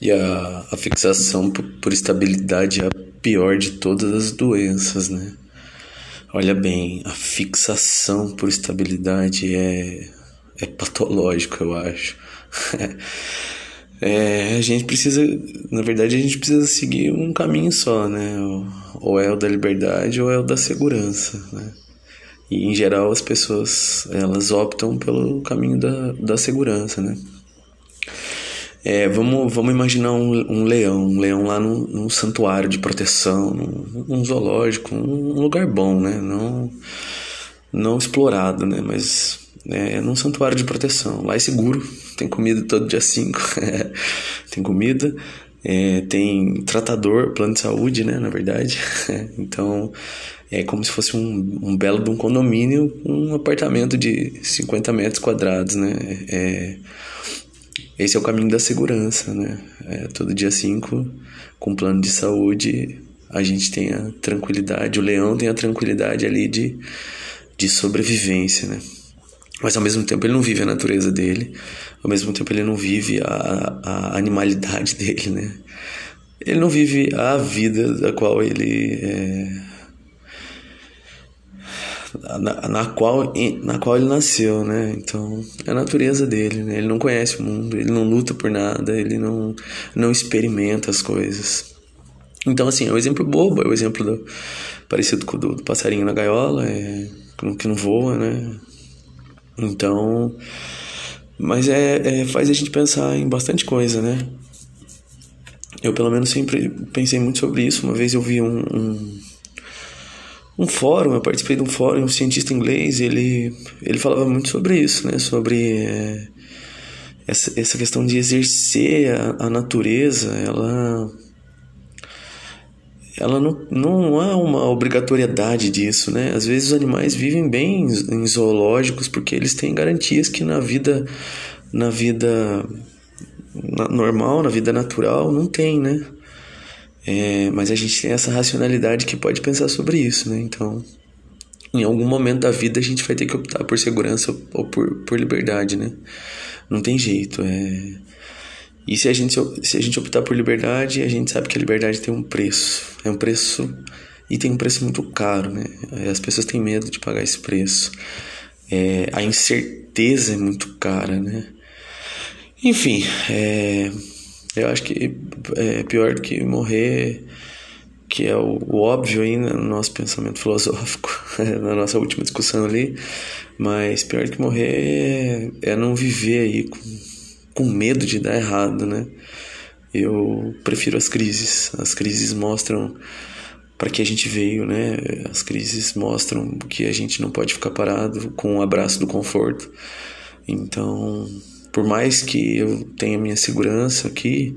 E a, a fixação por, por estabilidade é a pior de todas as doenças, né? Olha bem, a fixação por estabilidade é, é patológico, eu acho. é, a gente precisa, na verdade, a gente precisa seguir um caminho só, né? Ou é o da liberdade ou é o da segurança, né? E em geral as pessoas elas optam pelo caminho da, da segurança, né? É, vamos, vamos imaginar um, um, leão, um leão lá num, num santuário de proteção, num, zoológico, um, um, lugar bom, né? Não, não explorado, né? Mas é, num santuário de proteção. Lá é seguro, tem comida todo dia 5, tem comida, é, tem tratador, plano de saúde, né? Na verdade. então é como se fosse um, um belo de um condomínio, um apartamento de 50 metros quadrados, né? É, esse é o caminho da segurança, né? É, todo dia 5, com plano de saúde, a gente tem a tranquilidade, o leão tem a tranquilidade ali de, de sobrevivência, né? Mas ao mesmo tempo ele não vive a natureza dele, ao mesmo tempo ele não vive a, a animalidade dele, né? Ele não vive a vida da qual ele é, na, na, qual, na qual ele nasceu, né? Então, é a natureza dele, né? Ele não conhece o mundo, ele não luta por nada, ele não, não experimenta as coisas. Então, assim, é um exemplo bobo, é o um exemplo do, parecido com o do, do, passarinho na gaiola, é, que não voa, né? Então, mas é, é, faz a gente pensar em bastante coisa, né? Eu, pelo menos, sempre pensei muito sobre isso. Uma vez eu vi um, um um fórum, eu participei de um fórum, um cientista inglês, ele, ele falava muito sobre isso, né? Sobre é, essa, essa questão de exercer a, a natureza, ela ela não, não há uma obrigatoriedade disso, né? Às vezes os animais vivem bem em zoológicos porque eles têm garantias que na vida na vida normal, na vida natural, não tem, né? É, mas a gente tem essa racionalidade que pode pensar sobre isso, né? Então, em algum momento da vida a gente vai ter que optar por segurança ou por, por liberdade, né? Não tem jeito. É... E se a, gente, se a gente optar por liberdade, a gente sabe que a liberdade tem um preço. É um preço e tem um preço muito caro, né? As pessoas têm medo de pagar esse preço. É, a incerteza é muito cara, né? Enfim, é, eu acho que é pior do que morrer, que é o, o óbvio aí no nosso pensamento filosófico, na nossa última discussão ali, mas pior do que morrer é, é não viver aí com, com medo de dar errado, né? Eu prefiro as crises. As crises mostram para que a gente veio, né? As crises mostram que a gente não pode ficar parado com o abraço do conforto. Então, por mais que eu tenha minha segurança aqui,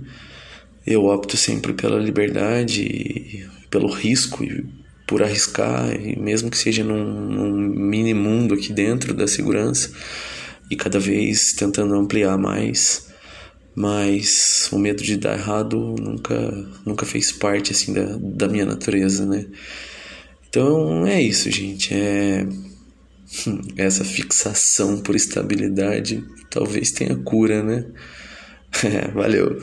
eu opto sempre pela liberdade, pelo risco por arriscar, e mesmo que seja num, num mini mundo aqui dentro da segurança, e cada vez tentando ampliar mais, mas o medo de dar errado nunca, nunca fez parte assim da, da minha natureza, né? Então é isso, gente. É essa fixação por estabilidade talvez tenha cura, né? Valeu.